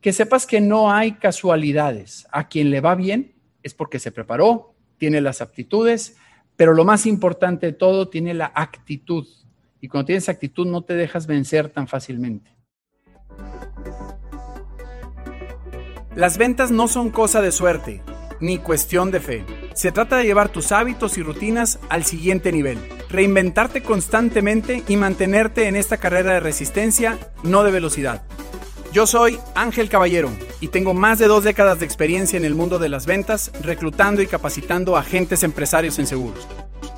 que sepas que no hay casualidades. A quien le va bien es porque se preparó, tiene las aptitudes, pero lo más importante de todo, tiene la actitud. Y cuando tienes actitud no te dejas vencer tan fácilmente. Las ventas no son cosa de suerte, ni cuestión de fe. Se trata de llevar tus hábitos y rutinas al siguiente nivel, reinventarte constantemente y mantenerte en esta carrera de resistencia, no de velocidad. Yo soy Ángel Caballero y tengo más de dos décadas de experiencia en el mundo de las ventas, reclutando y capacitando agentes empresarios en seguros.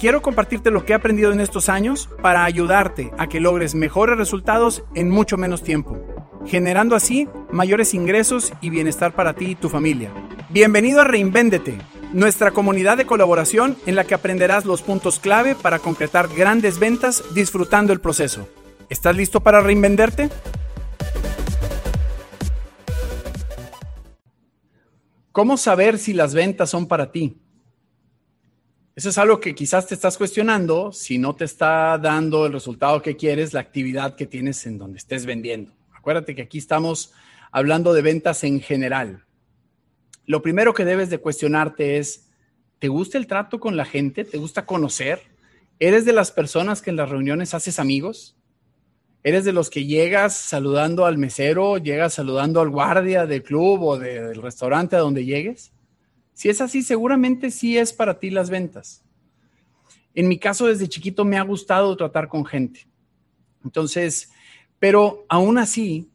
Quiero compartirte lo que he aprendido en estos años para ayudarte a que logres mejores resultados en mucho menos tiempo, generando así mayores ingresos y bienestar para ti y tu familia. Bienvenido a Reinvéndete, nuestra comunidad de colaboración en la que aprenderás los puntos clave para concretar grandes ventas disfrutando el proceso. ¿Estás listo para reinvenderte? ¿Cómo saber si las ventas son para ti? Eso es algo que quizás te estás cuestionando si no te está dando el resultado que quieres, la actividad que tienes en donde estés vendiendo. Acuérdate que aquí estamos hablando de ventas en general. Lo primero que debes de cuestionarte es, ¿te gusta el trato con la gente? ¿Te gusta conocer? ¿Eres de las personas que en las reuniones haces amigos? ¿Eres de los que llegas saludando al mesero, llegas saludando al guardia del club o del restaurante a donde llegues? Si es así, seguramente sí es para ti las ventas. En mi caso, desde chiquito me ha gustado tratar con gente. Entonces, pero aún así,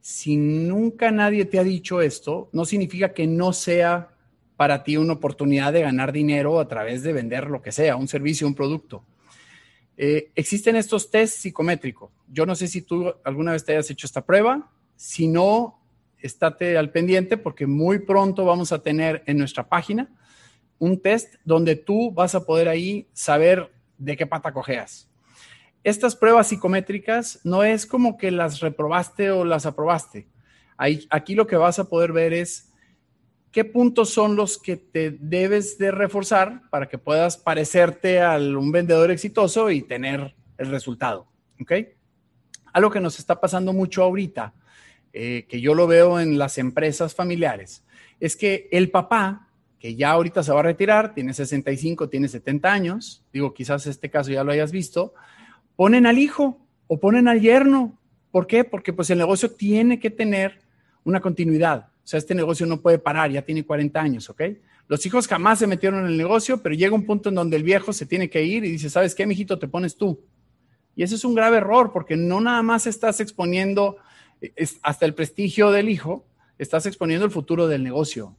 si nunca nadie te ha dicho esto, no significa que no sea para ti una oportunidad de ganar dinero a través de vender lo que sea, un servicio, un producto. Eh, existen estos test psicométricos. Yo no sé si tú alguna vez te hayas hecho esta prueba. Si no, estate al pendiente porque muy pronto vamos a tener en nuestra página un test donde tú vas a poder ahí saber de qué pata cojeas. Estas pruebas psicométricas no es como que las reprobaste o las aprobaste. Aquí lo que vas a poder ver es qué puntos son los que te debes de reforzar para que puedas parecerte a un vendedor exitoso y tener el resultado. ¿Ok? Algo que nos está pasando mucho ahorita, eh, que yo lo veo en las empresas familiares, es que el papá, que ya ahorita se va a retirar, tiene 65, tiene 70 años, digo, quizás este caso ya lo hayas visto, ponen al hijo o ponen al yerno. ¿Por qué? Porque pues el negocio tiene que tener una continuidad. O sea, este negocio no puede parar, ya tiene 40 años, ¿ok? Los hijos jamás se metieron en el negocio, pero llega un punto en donde el viejo se tiene que ir y dice, ¿sabes qué, mijito? Te pones tú. Y ese es un grave error, porque no nada más estás exponiendo hasta el prestigio del hijo, estás exponiendo el futuro del negocio.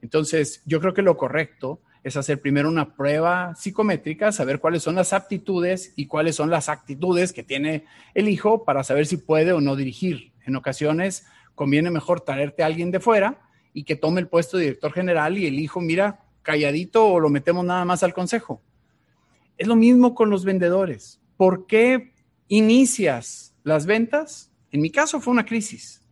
Entonces, yo creo que lo correcto es hacer primero una prueba psicométrica, saber cuáles son las aptitudes y cuáles son las actitudes que tiene el hijo para saber si puede o no dirigir. En ocasiones conviene mejor traerte a alguien de fuera y que tome el puesto de director general y el hijo, mira, calladito o lo metemos nada más al consejo. Es lo mismo con los vendedores. ¿Por qué inicias las ventas? En mi caso fue una crisis.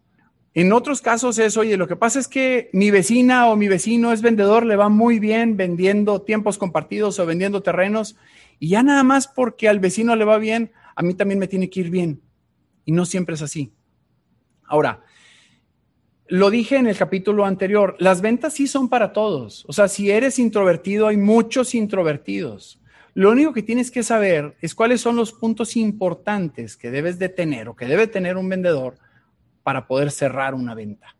En otros casos es, oye, lo que pasa es que mi vecina o mi vecino es vendedor, le va muy bien vendiendo tiempos compartidos o vendiendo terrenos, y ya nada más porque al vecino le va bien, a mí también me tiene que ir bien. Y no siempre es así. Ahora, lo dije en el capítulo anterior, las ventas sí son para todos. O sea, si eres introvertido, hay muchos introvertidos. Lo único que tienes que saber es cuáles son los puntos importantes que debes de tener o que debe tener un vendedor para poder cerrar una venta.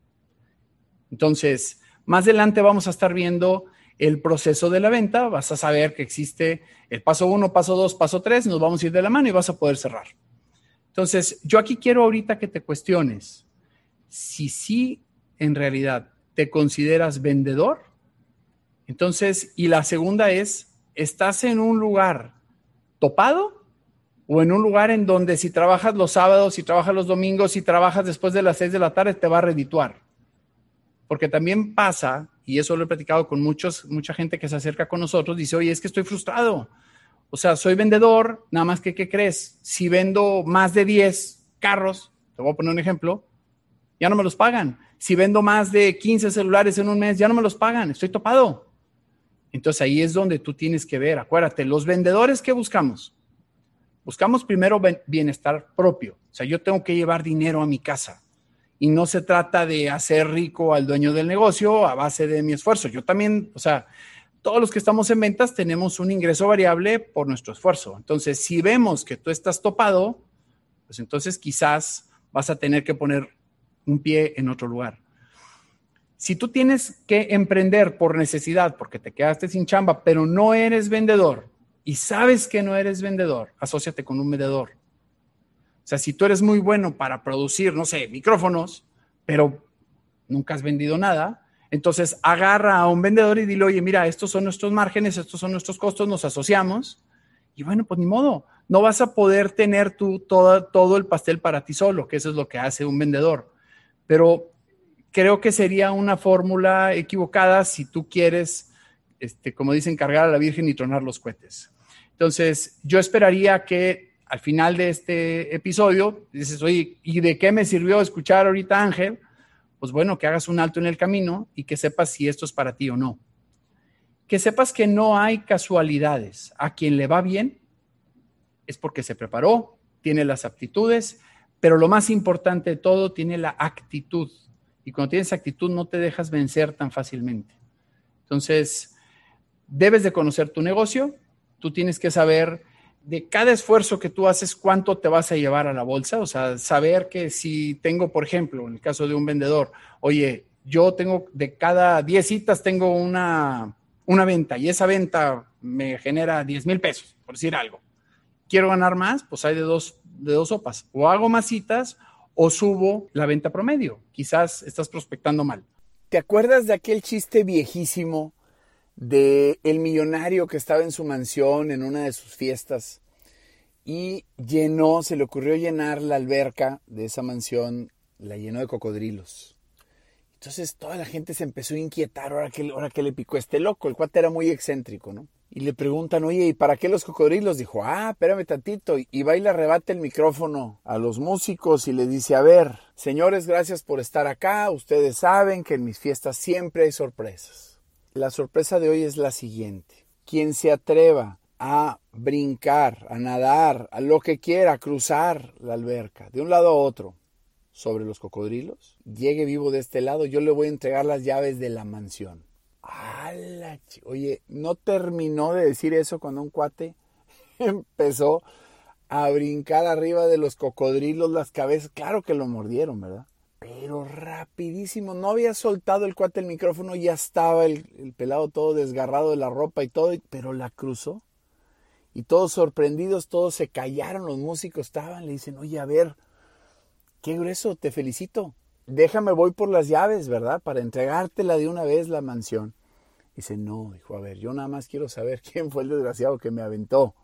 Entonces, más adelante vamos a estar viendo el proceso de la venta. Vas a saber que existe el paso uno, paso dos, paso tres. Nos vamos a ir de la mano y vas a poder cerrar. Entonces, yo aquí quiero ahorita que te cuestiones si sí en realidad te consideras vendedor, entonces, y la segunda es, ¿estás en un lugar topado o en un lugar en donde si trabajas los sábados, si trabajas los domingos, si trabajas después de las seis de la tarde, te va a redituar? Porque también pasa, y eso lo he platicado con muchos, mucha gente que se acerca con nosotros, dice, oye, es que estoy frustrado. O sea, soy vendedor, nada más que, ¿qué crees? Si vendo más de 10 carros, te voy a poner un ejemplo, ya no me los pagan. Si vendo más de 15 celulares en un mes, ya no me los pagan, estoy topado. Entonces ahí es donde tú tienes que ver, acuérdate, los vendedores que buscamos. Buscamos primero bienestar propio. O sea, yo tengo que llevar dinero a mi casa. y no se trata de hacer rico al dueño del negocio a base de mi esfuerzo. Yo también, o sea, todos los que estamos en ventas tenemos un ingreso variable por nuestro esfuerzo. Entonces, si vemos que tú estás topado, pues entonces quizás vas a tener que poner un pie en otro lugar. Si tú tienes que emprender por necesidad, porque te quedaste sin chamba, pero no eres vendedor y sabes que no eres vendedor, asóciate con un vendedor. O sea, si tú eres muy bueno para producir, no sé, micrófonos, pero nunca has vendido nada, entonces agarra a un vendedor y dile, oye, mira, estos son nuestros márgenes, estos son nuestros costos, nos asociamos. Y bueno, pues ni modo, no vas a poder tener tú todo, todo el pastel para ti solo, que eso es lo que hace un vendedor. Pero creo que sería una fórmula equivocada si tú quieres, este, como dicen, cargar a la Virgen y tronar los cohetes. Entonces, yo esperaría que al final de este episodio, dices, oye, ¿y de qué me sirvió escuchar ahorita Ángel? Pues bueno, que hagas un alto en el camino y que sepas si esto es para ti o no. Que sepas que no hay casualidades. A quien le va bien es porque se preparó, tiene las aptitudes, pero lo más importante de todo, tiene la actitud. Y cuando tienes actitud no te dejas vencer tan fácilmente. Entonces, debes de conocer tu negocio, tú tienes que saber de cada esfuerzo que tú haces, cuánto te vas a llevar a la bolsa. O sea, saber que si tengo, por ejemplo, en el caso de un vendedor, oye, yo tengo de cada 10 citas tengo una, una venta y esa venta me genera 10 mil pesos, por decir algo. Quiero ganar más, pues hay de dos, de dos sopas. O hago más citas o subo la venta promedio. Quizás estás prospectando mal. ¿Te acuerdas de aquel chiste viejísimo de el millonario que estaba en su mansión en una de sus fiestas y llenó, se le ocurrió llenar la alberca de esa mansión, la llenó de cocodrilos. Entonces toda la gente se empezó a inquietar ahora que, ahora que le picó este loco, el cuate era muy excéntrico, ¿no? Y le preguntan, oye, ¿y para qué los cocodrilos? Dijo, ah, espérame tantito. Y va y le arrebata el micrófono a los músicos y le dice, a ver, señores, gracias por estar acá. Ustedes saben que en mis fiestas siempre hay sorpresas. La sorpresa de hoy es la siguiente. Quien se atreva a brincar, a nadar, a lo que quiera, a cruzar la alberca de un lado a otro sobre los cocodrilos, llegue vivo de este lado, yo le voy a entregar las llaves de la mansión. Oye, no terminó de decir eso cuando un cuate empezó a brincar arriba de los cocodrilos las cabezas. Claro que lo mordieron, ¿verdad? pero rapidísimo. No había soltado el cuate el micrófono, ya estaba el, pelado todo desgarrado de la ropa y todo, pero la cruzó. Y todos sorprendidos, todos se callaron, los músicos estaban, le dicen, oye, a ver, qué grueso, te felicito. Déjame, voy por las llaves, ¿verdad? Para entregártela de una vez la mansión. Dice, no, dijo, a ver, yo nada más quiero saber quién fue el desgraciado que me aventó.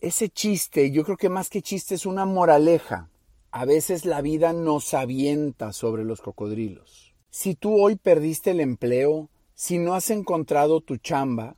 Ese chiste, yo creo que más que chiste es una moraleja. A veces la vida nos avienta sobre los cocodrilos. Si tú hoy perdiste el empleo, si no has encontrado tu chamba,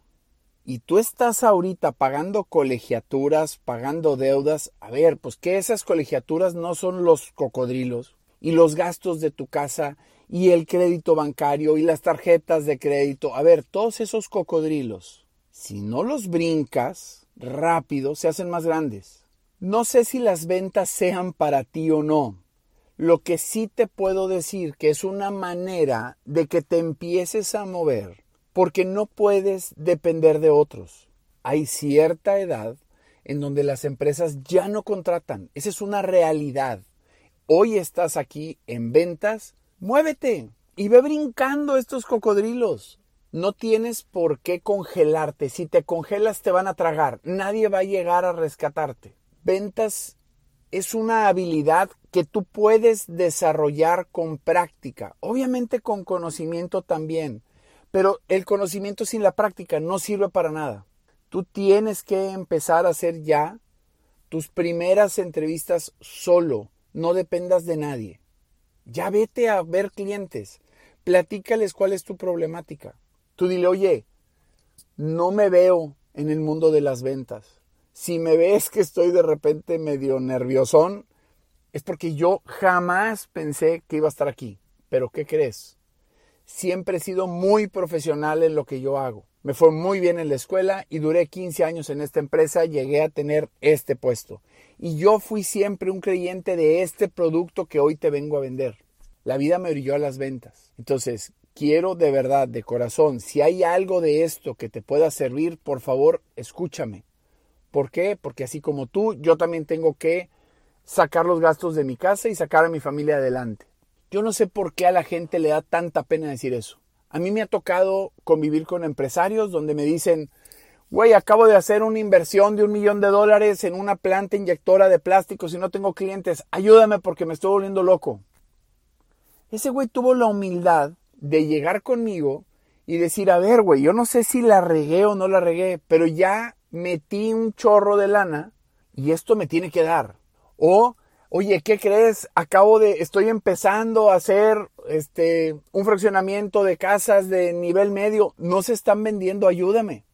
y tú estás ahorita pagando colegiaturas, pagando deudas, a ver, pues que esas colegiaturas no son los cocodrilos, y los gastos de tu casa, y el crédito bancario, y las tarjetas de crédito, a ver, todos esos cocodrilos, si no los brincas rápido, se hacen más grandes. No sé si las ventas sean para ti o no. Lo que sí te puedo decir que es una manera de que te empieces a mover, porque no puedes depender de otros. Hay cierta edad en donde las empresas ya no contratan. Esa es una realidad. Hoy estás aquí en ventas, muévete y ve brincando estos cocodrilos. No tienes por qué congelarte. Si te congelas te van a tragar. Nadie va a llegar a rescatarte ventas es una habilidad que tú puedes desarrollar con práctica, obviamente con conocimiento también, pero el conocimiento sin la práctica no sirve para nada. Tú tienes que empezar a hacer ya tus primeras entrevistas solo, no dependas de nadie. Ya vete a ver clientes, platícales cuál es tu problemática. Tú dile, oye, no me veo en el mundo de las ventas si me ves que estoy de repente medio nerviosón, es porque yo jamás pensé que iba a estar aquí. Pero ¿qué crees? Siempre he sido muy profesional en lo que yo hago. Me fue muy bien en la escuela y duré 15 años en esta empresa, llegué a tener este puesto. Y yo fui siempre un creyente de este producto que hoy te vengo a vender. La vida me orilló a las ventas. Entonces, quiero de verdad, de corazón, si hay algo de esto que te pueda servir, por favor, escúchame. ¿Por qué? Porque así como tú, yo también tengo que sacar los gastos de mi casa y sacar a mi familia adelante. Yo no sé por qué a la gente le da tanta pena decir eso. A mí me ha tocado convivir con empresarios donde me dicen, güey, acabo de hacer una inversión de un millón de dólares en una planta inyectora de plásticos y no tengo clientes, ayúdame porque me estoy volviendo loco. Ese güey tuvo la humildad de llegar conmigo y decir, a ver, güey, yo no sé si la regué o no la regué, pero ya metí un chorro de lana y esto me tiene que dar. O, oye, ¿qué crees? Acabo de, estoy empezando a hacer este, un fraccionamiento de casas de nivel medio, no se están vendiendo, ayúdame.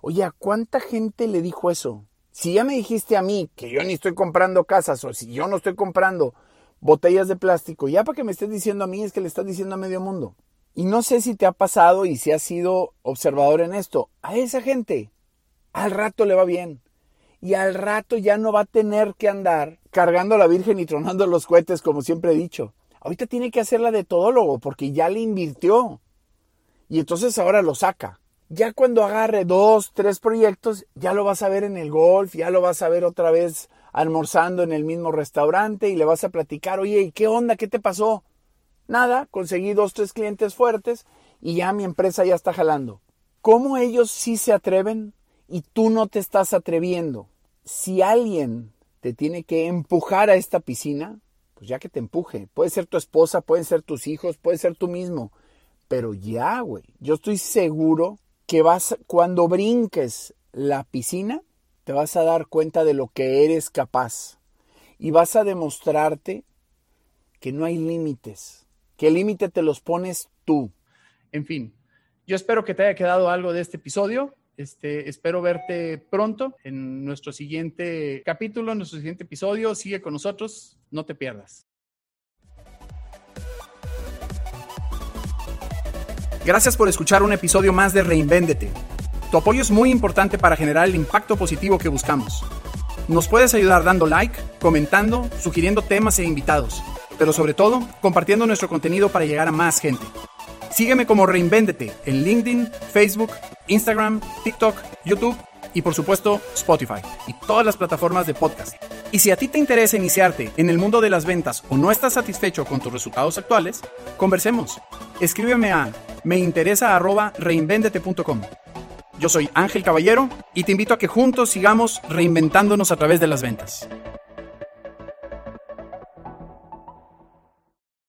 Oye, ¿a cuánta gente le dijo eso? Si ya me dijiste a mí que yo ni estoy comprando casas o si yo no estoy comprando botellas de plástico, ya para que me estés diciendo a mí es que le estás diciendo a medio mundo. Y no sé si te ha pasado y si has sido observador en esto. A esa gente al rato le va bien. Y al rato ya no va a tener que andar cargando la Virgen y tronando los cohetes, como siempre he dicho. Ahorita tiene que hacerla de todólogo porque ya le invirtió. Y entonces ahora lo saca. Ya cuando agarre dos, tres proyectos, ya lo vas a ver en el golf, ya lo vas a ver otra vez almorzando en el mismo restaurante y le vas a platicar, oye, ¿y qué onda? ¿Qué te pasó? Nada, conseguí dos, tres clientes fuertes y ya mi empresa ya está jalando. ¿Cómo ellos sí se atreven y tú no te estás atreviendo. Si alguien te tiene que empujar a esta piscina, pues ya que te empuje. Puede ser tu esposa, pueden ser tus hijos, puede ser tú mismo. Pero ya, güey, yo estoy seguro que vas, cuando brinques la piscina, te vas a dar cuenta de lo que eres capaz. Y vas a demostrarte que no hay límites, que el límite te los pones tú. En fin, yo espero que te haya quedado algo de este episodio. Este, espero verte pronto en nuestro siguiente capítulo, en nuestro siguiente episodio. Sigue con nosotros, no te pierdas. Gracias por escuchar un episodio más de Reinvéndete. Tu apoyo es muy importante para generar el impacto positivo que buscamos. Nos puedes ayudar dando like, comentando, sugiriendo temas e invitados, pero sobre todo compartiendo nuestro contenido para llegar a más gente. Sígueme como Reinvéndete en LinkedIn, Facebook, Instagram, TikTok, YouTube y por supuesto Spotify y todas las plataformas de podcast. Y si a ti te interesa iniciarte en el mundo de las ventas o no estás satisfecho con tus resultados actuales, conversemos. Escríbeme a meinteresa@reinvendete.com. Yo soy Ángel Caballero y te invito a que juntos sigamos reinventándonos a través de las ventas.